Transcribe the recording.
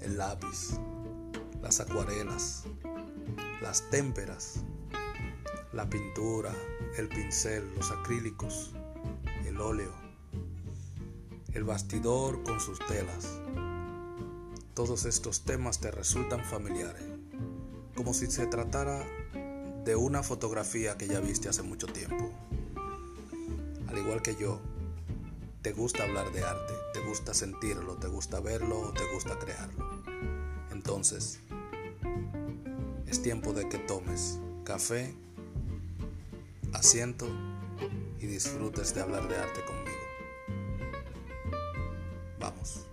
el lápiz, las acuarelas, las témperas, la pintura, el pincel, los acrílicos, el óleo, el bastidor con sus telas. Todos estos temas te resultan familiares, como si se tratara de una fotografía que ya viste hace mucho tiempo. Al igual que yo, te gusta hablar de arte, te gusta sentirlo, te gusta verlo o te gusta crearlo. Entonces, es tiempo de que tomes café, asiento y disfrutes de hablar de arte conmigo. Vamos.